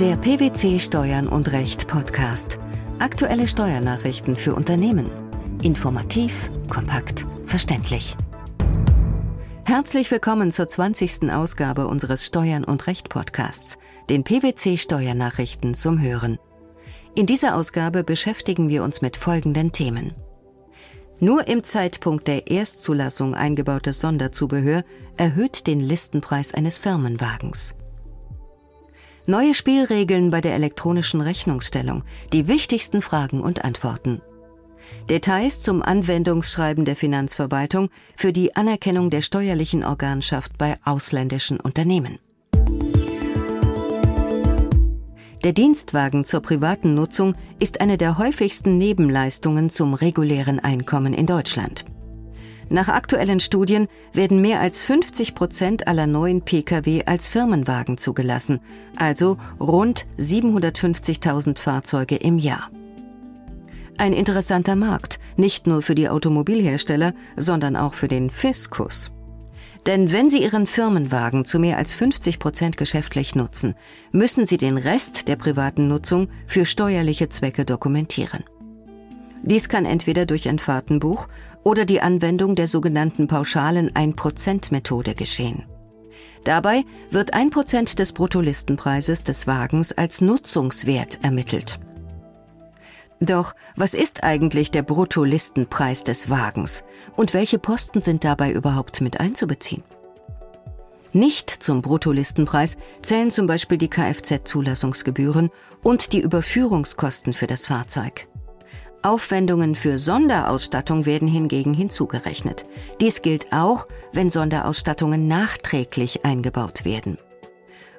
Der PwC Steuern und Recht Podcast. Aktuelle Steuernachrichten für Unternehmen. Informativ, kompakt, verständlich. Herzlich willkommen zur 20. Ausgabe unseres Steuern und Recht Podcasts, den PwC Steuernachrichten zum Hören. In dieser Ausgabe beschäftigen wir uns mit folgenden Themen. Nur im Zeitpunkt der Erstzulassung eingebautes Sonderzubehör erhöht den Listenpreis eines Firmenwagens. Neue Spielregeln bei der elektronischen Rechnungsstellung, die wichtigsten Fragen und Antworten. Details zum Anwendungsschreiben der Finanzverwaltung für die Anerkennung der steuerlichen Organschaft bei ausländischen Unternehmen. Der Dienstwagen zur privaten Nutzung ist eine der häufigsten Nebenleistungen zum regulären Einkommen in Deutschland. Nach aktuellen Studien werden mehr als 50 Prozent aller neuen Pkw als Firmenwagen zugelassen, also rund 750.000 Fahrzeuge im Jahr. Ein interessanter Markt, nicht nur für die Automobilhersteller, sondern auch für den Fiskus. Denn wenn Sie Ihren Firmenwagen zu mehr als 50 Prozent geschäftlich nutzen, müssen Sie den Rest der privaten Nutzung für steuerliche Zwecke dokumentieren. Dies kann entweder durch ein Fahrtenbuch oder die Anwendung der sogenannten pauschalen 1%-Methode geschehen. Dabei wird 1% des Bruttolistenpreises des Wagens als Nutzungswert ermittelt. Doch was ist eigentlich der Bruttolistenpreis des Wagens und welche Posten sind dabei überhaupt mit einzubeziehen? Nicht zum Bruttolistenpreis zählen zum Beispiel die Kfz-Zulassungsgebühren und die Überführungskosten für das Fahrzeug. Aufwendungen für Sonderausstattung werden hingegen hinzugerechnet. Dies gilt auch, wenn Sonderausstattungen nachträglich eingebaut werden.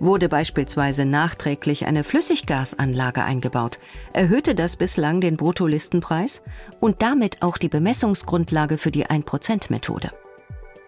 Wurde beispielsweise nachträglich eine Flüssiggasanlage eingebaut, erhöhte das bislang den Bruttolistenpreis und damit auch die Bemessungsgrundlage für die 1%-Methode.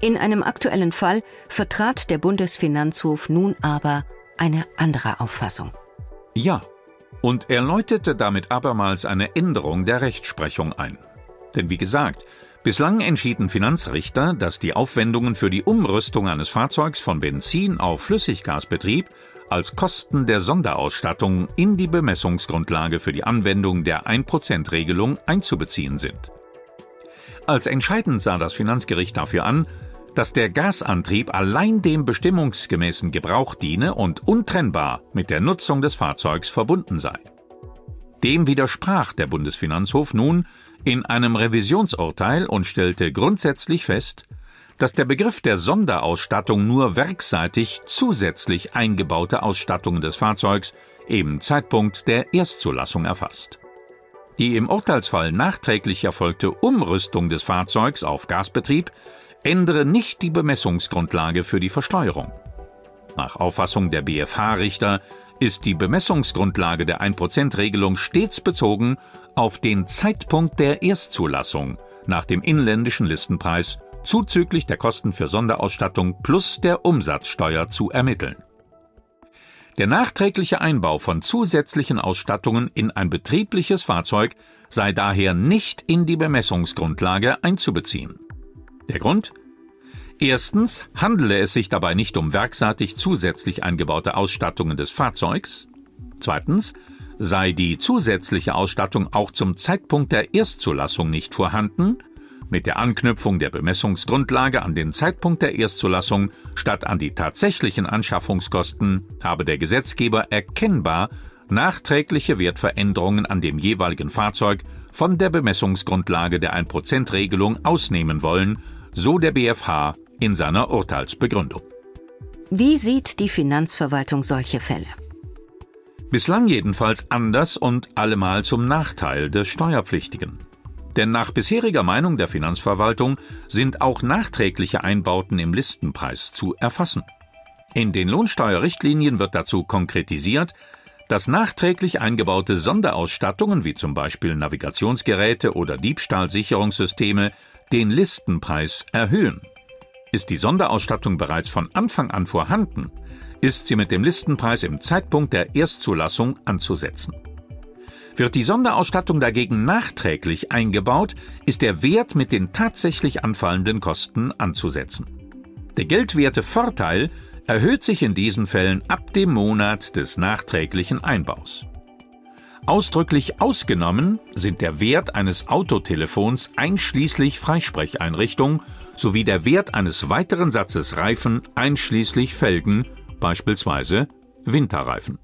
In einem aktuellen Fall vertrat der Bundesfinanzhof nun aber eine andere Auffassung. Ja, und er läutete damit abermals eine Änderung der Rechtsprechung ein. Denn wie gesagt, Bislang entschieden Finanzrichter, dass die Aufwendungen für die Umrüstung eines Fahrzeugs von Benzin auf Flüssiggasbetrieb als Kosten der Sonderausstattung in die Bemessungsgrundlage für die Anwendung der 1%-Regelung einzubeziehen sind. Als entscheidend sah das Finanzgericht dafür an, dass der Gasantrieb allein dem bestimmungsgemäßen Gebrauch diene und untrennbar mit der Nutzung des Fahrzeugs verbunden sei. Dem widersprach der Bundesfinanzhof nun in einem Revisionsurteil und stellte grundsätzlich fest, dass der Begriff der Sonderausstattung nur werkseitig zusätzlich eingebaute Ausstattungen des Fahrzeugs im Zeitpunkt der Erstzulassung erfasst. Die im Urteilsfall nachträglich erfolgte Umrüstung des Fahrzeugs auf Gasbetrieb ändere nicht die Bemessungsgrundlage für die Versteuerung. Nach Auffassung der BFH-Richter ist die Bemessungsgrundlage der 1%-Regelung stets bezogen auf den Zeitpunkt der Erstzulassung nach dem inländischen Listenpreis zuzüglich der Kosten für Sonderausstattung plus der Umsatzsteuer zu ermitteln. Der nachträgliche Einbau von zusätzlichen Ausstattungen in ein betriebliches Fahrzeug sei daher nicht in die Bemessungsgrundlage einzubeziehen. Der Grund? Erstens handele es sich dabei nicht um werkseitig zusätzlich eingebaute Ausstattungen des Fahrzeugs. Zweitens sei die zusätzliche Ausstattung auch zum Zeitpunkt der Erstzulassung nicht vorhanden, mit der Anknüpfung der Bemessungsgrundlage an den Zeitpunkt der Erstzulassung statt an die tatsächlichen Anschaffungskosten habe der Gesetzgeber erkennbar nachträgliche Wertveränderungen an dem jeweiligen Fahrzeug von der Bemessungsgrundlage der 1%-Regelung ausnehmen wollen, so der BfH in seiner Urteilsbegründung. Wie sieht die Finanzverwaltung solche Fälle? Bislang jedenfalls anders und allemal zum Nachteil des Steuerpflichtigen. Denn nach bisheriger Meinung der Finanzverwaltung sind auch nachträgliche Einbauten im Listenpreis zu erfassen. In den Lohnsteuerrichtlinien wird dazu konkretisiert, dass nachträglich eingebaute Sonderausstattungen wie zum Beispiel Navigationsgeräte oder Diebstahlsicherungssysteme den Listenpreis erhöhen. Ist die Sonderausstattung bereits von Anfang an vorhanden, ist sie mit dem Listenpreis im Zeitpunkt der Erstzulassung anzusetzen. Wird die Sonderausstattung dagegen nachträglich eingebaut, ist der Wert mit den tatsächlich anfallenden Kosten anzusetzen. Der geldwerte Vorteil erhöht sich in diesen Fällen ab dem Monat des nachträglichen Einbaus. Ausdrücklich ausgenommen sind der Wert eines Autotelefons einschließlich Freisprecheinrichtung sowie der Wert eines weiteren Satzes Reifen einschließlich Felgen, beispielsweise Winterreifen.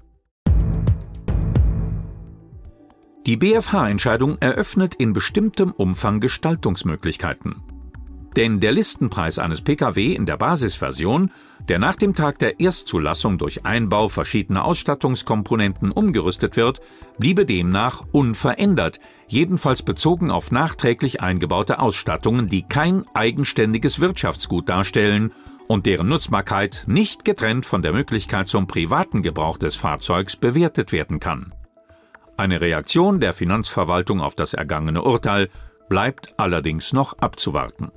Die BFH-Entscheidung eröffnet in bestimmtem Umfang Gestaltungsmöglichkeiten. Denn der Listenpreis eines Pkw in der Basisversion, der nach dem Tag der Erstzulassung durch Einbau verschiedener Ausstattungskomponenten umgerüstet wird, bliebe demnach unverändert, jedenfalls bezogen auf nachträglich eingebaute Ausstattungen, die kein eigenständiges Wirtschaftsgut darstellen und deren Nutzbarkeit nicht getrennt von der Möglichkeit zum privaten Gebrauch des Fahrzeugs bewertet werden kann. Eine Reaktion der Finanzverwaltung auf das ergangene Urteil bleibt allerdings noch abzuwarten.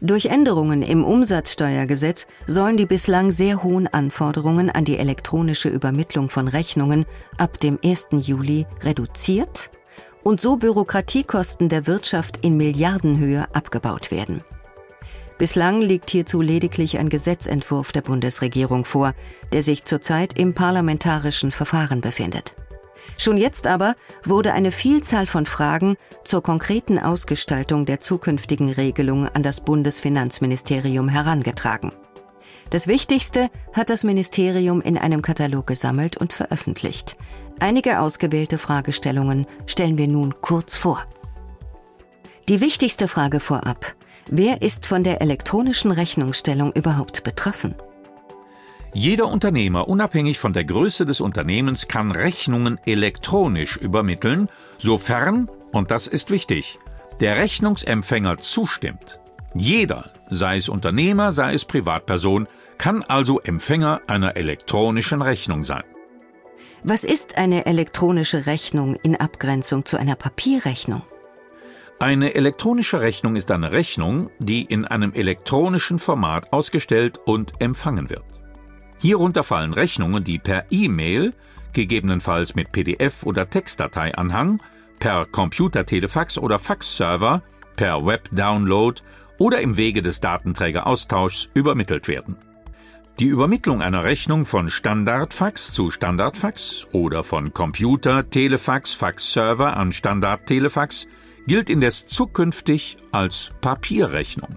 Durch Änderungen im Umsatzsteuergesetz sollen die bislang sehr hohen Anforderungen an die elektronische Übermittlung von Rechnungen ab dem 1. Juli reduziert und so Bürokratiekosten der Wirtschaft in Milliardenhöhe abgebaut werden. Bislang liegt hierzu lediglich ein Gesetzentwurf der Bundesregierung vor, der sich zurzeit im parlamentarischen Verfahren befindet. Schon jetzt aber wurde eine Vielzahl von Fragen zur konkreten Ausgestaltung der zukünftigen Regelung an das Bundesfinanzministerium herangetragen. Das Wichtigste hat das Ministerium in einem Katalog gesammelt und veröffentlicht. Einige ausgewählte Fragestellungen stellen wir nun kurz vor. Die wichtigste Frage vorab. Wer ist von der elektronischen Rechnungsstellung überhaupt betroffen? Jeder Unternehmer, unabhängig von der Größe des Unternehmens, kann Rechnungen elektronisch übermitteln, sofern, und das ist wichtig, der Rechnungsempfänger zustimmt. Jeder, sei es Unternehmer, sei es Privatperson, kann also Empfänger einer elektronischen Rechnung sein. Was ist eine elektronische Rechnung in Abgrenzung zu einer Papierrechnung? Eine elektronische Rechnung ist eine Rechnung, die in einem elektronischen Format ausgestellt und empfangen wird. Hierunter fallen Rechnungen, die per E-Mail, gegebenenfalls mit PDF- oder Textdateianhang, per Computertelefax oder Faxserver, per Web-Download oder im Wege des Datenträgeraustauschs übermittelt werden. Die Übermittlung einer Rechnung von Standardfax zu Standardfax oder von Computer, Telefax, Faxserver an Standardtelefax gilt indes zukünftig als Papierrechnung.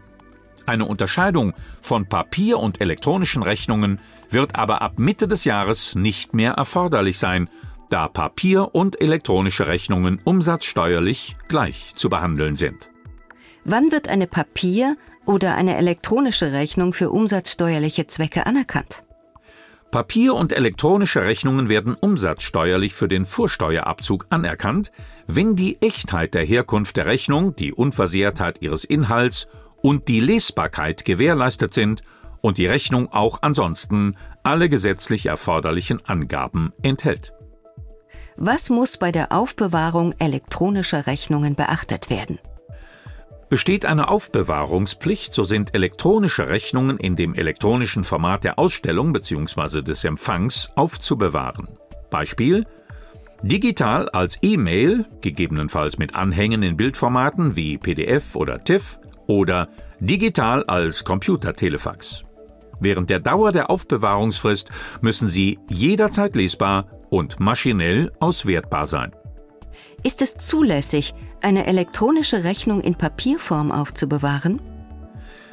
Eine Unterscheidung von Papier- und elektronischen Rechnungen wird aber ab Mitte des Jahres nicht mehr erforderlich sein, da Papier- und elektronische Rechnungen umsatzsteuerlich gleich zu behandeln sind. Wann wird eine Papier- oder eine elektronische Rechnung für umsatzsteuerliche Zwecke anerkannt? Papier- und elektronische Rechnungen werden umsatzsteuerlich für den Vorsteuerabzug anerkannt, wenn die Echtheit der Herkunft der Rechnung, die Unversehrtheit ihres Inhalts und die Lesbarkeit gewährleistet sind und die Rechnung auch ansonsten alle gesetzlich erforderlichen Angaben enthält. Was muss bei der Aufbewahrung elektronischer Rechnungen beachtet werden? Besteht eine Aufbewahrungspflicht, so sind elektronische Rechnungen in dem elektronischen Format der Ausstellung bzw. des Empfangs aufzubewahren. Beispiel Digital als E-Mail, gegebenenfalls mit Anhängen in Bildformaten wie PDF oder TIFF oder digital als Computertelefax. Während der Dauer der Aufbewahrungsfrist müssen sie jederzeit lesbar und maschinell auswertbar sein. Ist es zulässig, eine elektronische Rechnung in Papierform aufzubewahren?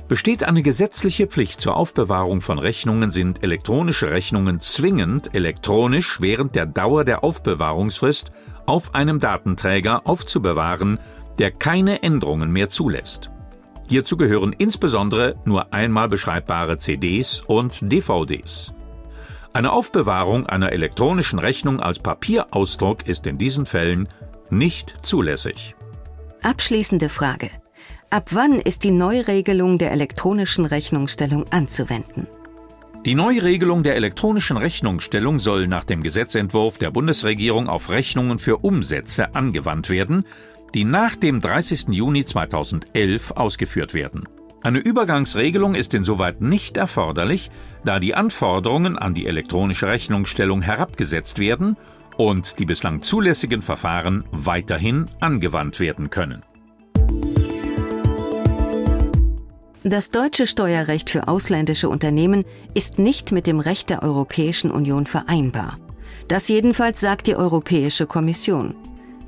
Besteht eine gesetzliche Pflicht zur Aufbewahrung von Rechnungen, sind elektronische Rechnungen zwingend elektronisch während der Dauer der Aufbewahrungsfrist auf einem Datenträger aufzubewahren, der keine Änderungen mehr zulässt. Hierzu gehören insbesondere nur einmal beschreibbare CDs und DVDs. Eine Aufbewahrung einer elektronischen Rechnung als Papierausdruck ist in diesen Fällen nicht zulässig. Abschließende Frage. Ab wann ist die Neuregelung der elektronischen Rechnungsstellung anzuwenden? Die Neuregelung der elektronischen Rechnungsstellung soll nach dem Gesetzentwurf der Bundesregierung auf Rechnungen für Umsätze angewandt werden, die nach dem 30. Juni 2011 ausgeführt werden. Eine Übergangsregelung ist insoweit nicht erforderlich, da die Anforderungen an die elektronische Rechnungsstellung herabgesetzt werden und die bislang zulässigen Verfahren weiterhin angewandt werden können. Das deutsche Steuerrecht für ausländische Unternehmen ist nicht mit dem Recht der Europäischen Union vereinbar. Das jedenfalls sagt die Europäische Kommission.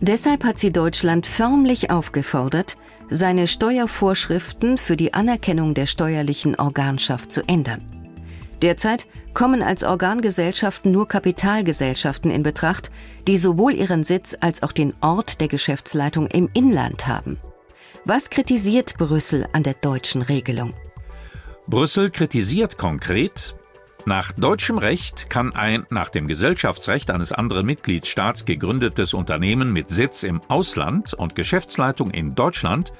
Deshalb hat sie Deutschland förmlich aufgefordert, seine Steuervorschriften für die Anerkennung der steuerlichen Organschaft zu ändern. Derzeit kommen als Organgesellschaften nur Kapitalgesellschaften in Betracht, die sowohl ihren Sitz als auch den Ort der Geschäftsleitung im Inland haben. Was kritisiert Brüssel an der deutschen Regelung? Brüssel kritisiert konkret, nach deutschem Recht kann ein nach dem Gesellschaftsrecht eines anderen Mitgliedstaats gegründetes Unternehmen mit Sitz im Ausland und Geschäftsleitung in Deutschland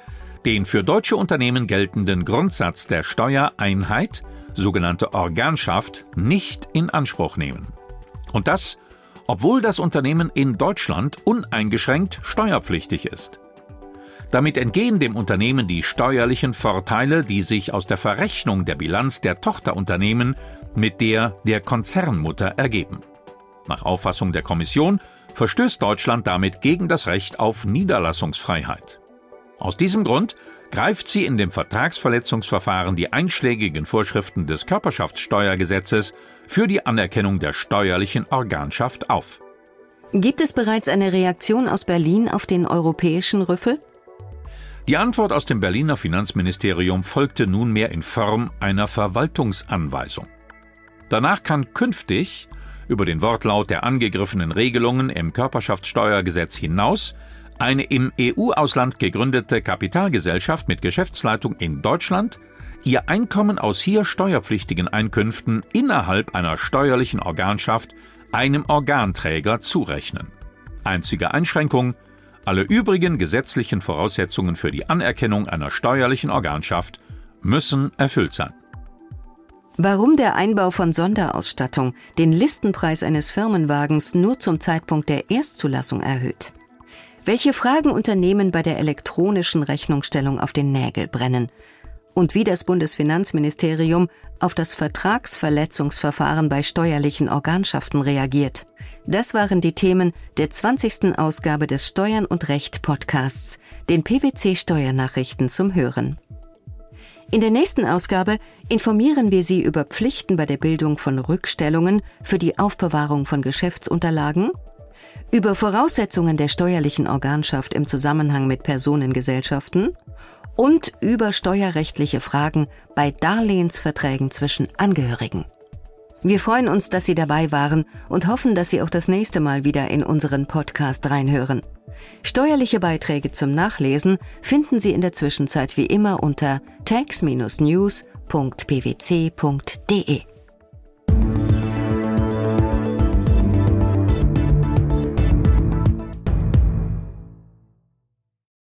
den für deutsche Unternehmen geltenden Grundsatz der Steuereinheit, sogenannte Organschaft, nicht in Anspruch nehmen. Und das, obwohl das Unternehmen in Deutschland uneingeschränkt steuerpflichtig ist. Damit entgehen dem Unternehmen die steuerlichen Vorteile, die sich aus der Verrechnung der Bilanz der Tochterunternehmen mit der der Konzernmutter ergeben. Nach Auffassung der Kommission verstößt Deutschland damit gegen das Recht auf Niederlassungsfreiheit. Aus diesem Grund greift sie in dem Vertragsverletzungsverfahren die einschlägigen Vorschriften des Körperschaftssteuergesetzes für die Anerkennung der steuerlichen Organschaft auf. Gibt es bereits eine Reaktion aus Berlin auf den europäischen Rüffel? Die Antwort aus dem Berliner Finanzministerium folgte nunmehr in Form einer Verwaltungsanweisung. Danach kann künftig über den Wortlaut der angegriffenen Regelungen im Körperschaftssteuergesetz hinaus eine im EU-Ausland gegründete Kapitalgesellschaft mit Geschäftsleitung in Deutschland ihr Einkommen aus hier steuerpflichtigen Einkünften innerhalb einer steuerlichen Organschaft einem Organträger zurechnen. Einzige Einschränkung alle übrigen gesetzlichen Voraussetzungen für die Anerkennung einer steuerlichen Organschaft müssen erfüllt sein. Warum der Einbau von Sonderausstattung den Listenpreis eines Firmenwagens nur zum Zeitpunkt der Erstzulassung erhöht? Welche Fragen Unternehmen bei der elektronischen Rechnungsstellung auf den Nägel brennen? Und wie das Bundesfinanzministerium auf das Vertragsverletzungsverfahren bei steuerlichen Organschaften reagiert? Das waren die Themen der 20. Ausgabe des Steuern und Recht Podcasts, den PwC Steuernachrichten zum Hören. In der nächsten Ausgabe informieren wir Sie über Pflichten bei der Bildung von Rückstellungen für die Aufbewahrung von Geschäftsunterlagen, über Voraussetzungen der steuerlichen Organschaft im Zusammenhang mit Personengesellschaften und über steuerrechtliche Fragen bei Darlehensverträgen zwischen Angehörigen. Wir freuen uns, dass Sie dabei waren und hoffen, dass Sie auch das nächste Mal wieder in unseren Podcast reinhören. Steuerliche Beiträge zum Nachlesen finden Sie in der Zwischenzeit wie immer unter tax-news.pwc.de.